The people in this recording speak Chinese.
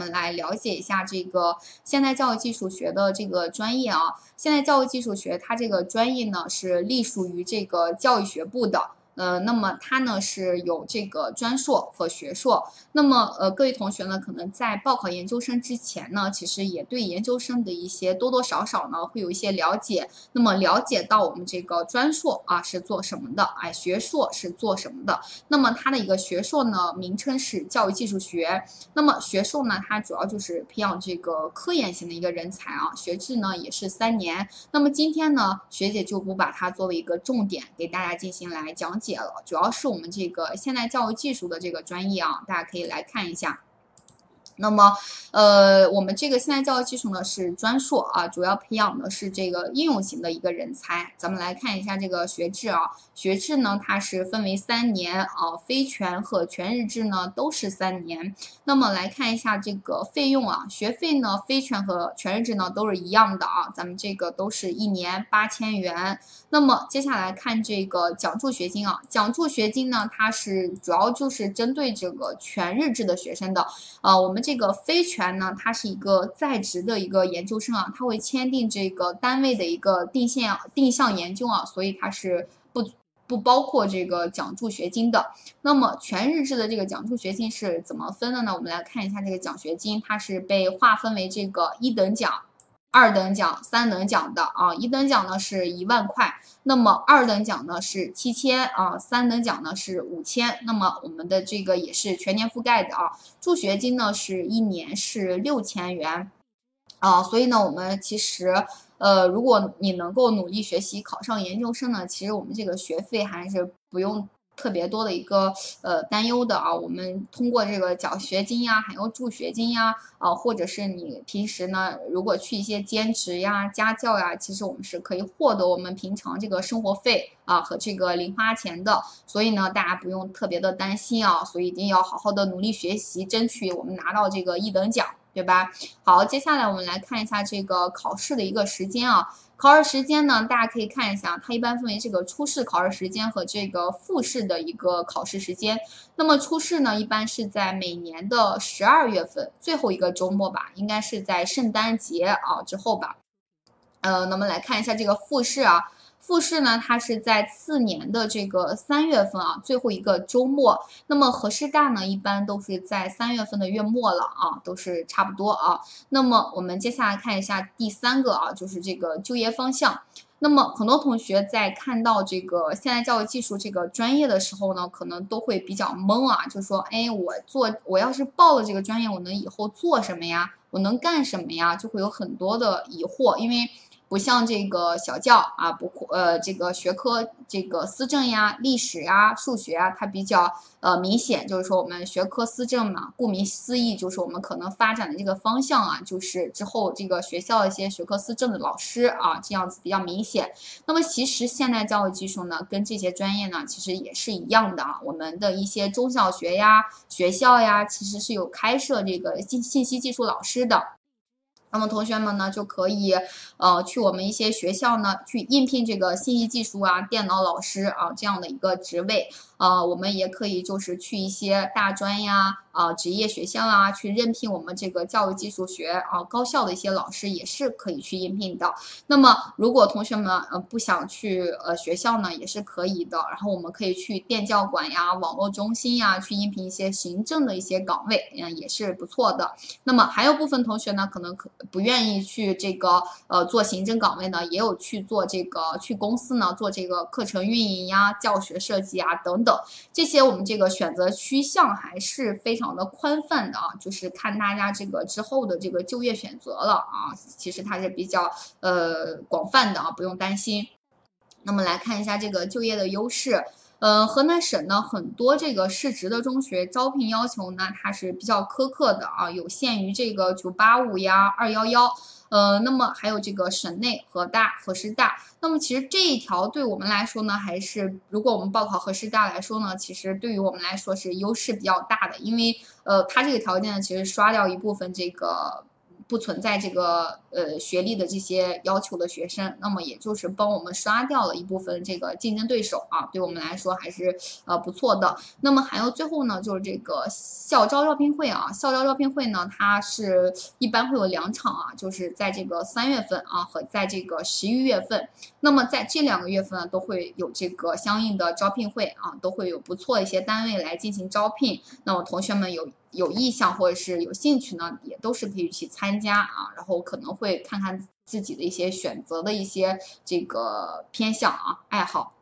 我们来了解一下这个现代教育技术学的这个专业啊。现代教育技术学它这个专业呢是隶属于这个教育学部的。呃，那么它呢是有这个专硕和学硕。那么呃，各位同学呢，可能在报考研究生之前呢，其实也对研究生的一些多多少少呢会有一些了解。那么了解到我们这个专硕啊是做什么的，哎，学硕是做什么的？那么它的一个学硕呢，名称是教育技术学。那么学硕呢，它主要就是培养这个科研型的一个人才啊。学制呢也是三年。那么今天呢，学姐就不把它作为一个重点给大家进行来讲解。了，主要是我们这个现代教育技术的这个专业啊，大家可以来看一下。那么，呃，我们这个现代教育技术呢是专硕啊，主要培养的是这个应用型的一个人才。咱们来看一下这个学制啊，学制呢它是分为三年啊，非全和全日制呢都是三年。那么来看一下这个费用啊，学费呢非全和全日制呢都是一样的啊，咱们这个都是一年八千元。那么接下来看这个奖助学金啊，奖助学金呢它是主要就是针对这个全日制的学生的啊，我们这。这个非全呢，它是一个在职的一个研究生啊，他会签订这个单位的一个定线定向研究啊，所以它是不不包括这个奖助学金的。那么全日制的这个奖助学金是怎么分的呢？我们来看一下这个奖学金，它是被划分为这个一等奖。二等奖、三等奖的啊，一等奖呢是一万块，那么二等奖呢是七千啊，三等奖呢是五千，那么我们的这个也是全年覆盖的啊。助学金呢是一年是六千元啊，所以呢，我们其实呃，如果你能够努力学习，考上研究生呢，其实我们这个学费还是不用。特别多的一个呃担忧的啊，我们通过这个奖学金呀，还有助学金呀，啊，或者是你平时呢，如果去一些兼职呀、家教呀，其实我们是可以获得我们平常这个生活费啊和这个零花钱的，所以呢，大家不用特别的担心啊，所以一定要好好的努力学习，争取我们拿到这个一等奖，对吧？好，接下来我们来看一下这个考试的一个时间啊。考试时间呢，大家可以看一下，它一般分为这个初试考试时间和这个复试的一个考试时间。那么初试呢，一般是在每年的十二月份最后一个周末吧，应该是在圣诞节啊之后吧。呃，那么来看一下这个复试啊。复试呢，它是在次年的这个三月份啊，最后一个周末。那么河师大呢，一般都是在三月份的月末了啊，都是差不多啊。那么我们接下来看一下第三个啊，就是这个就业方向。那么很多同学在看到这个现代教育技术这个专业的时候呢，可能都会比较懵啊，就说，哎，我做我要是报了这个专业，我能以后做什么呀？我能干什么呀？就会有很多的疑惑，因为。不像这个小教啊，不呃，这个学科这个思政呀、历史呀、数学啊，它比较呃明显，就是说我们学科思政嘛，顾名思义，就是我们可能发展的这个方向啊，就是之后这个学校一些学科思政的老师啊，这样子比较明显。那么其实现代教育技术呢，跟这些专业呢，其实也是一样的啊。我们的一些中小学呀、学校呀，其实是有开设这个信信息技术老师的。那么同学们呢，就可以，呃，去我们一些学校呢，去应聘这个信息技术啊、电脑老师啊这样的一个职位。呃，我们也可以就是去一些大专呀。啊，职业学校啊，去任聘我们这个教育技术学啊高校的一些老师也是可以去应聘的。那么，如果同学们呃不想去呃学校呢，也是可以的。然后我们可以去电教馆呀、网络中心呀，去应聘一些行政的一些岗位，嗯，也是不错的。那么还有部分同学呢，可能可不愿意去这个呃做行政岗位呢，也有去做这个去公司呢做这个课程运营呀、教学设计啊等等这些，我们这个选择趋向还是非。常的宽泛的啊，就是看大家这个之后的这个就业选择了啊，其实它是比较呃广泛的啊，不用担心。那么来看一下这个就业的优势，呃，河南省呢很多这个市直的中学招聘要求呢，它是比较苛刻的啊，有限于这个九八五呀、二幺幺。呃，那么还有这个省内河大、河师大，那么其实这一条对我们来说呢，还是如果我们报考河师大来说呢，其实对于我们来说是优势比较大的，因为呃，它这个条件呢，其实刷掉一部分这个。不存在这个呃学历的这些要求的学生，那么也就是帮我们刷掉了一部分这个竞争对手啊，对我们来说还是呃不错的。那么还有最后呢，就是这个校招招聘会啊，校招招聘会呢，它是一般会有两场啊，就是在这个三月份啊和在这个十一月份。那么在这两个月份呢，都会有这个相应的招聘会啊，都会有不错一些单位来进行招聘。那么同学们有。有意向或者是有兴趣呢，也都是可以去参加啊，然后可能会看看自己的一些选择的一些这个偏向啊爱好。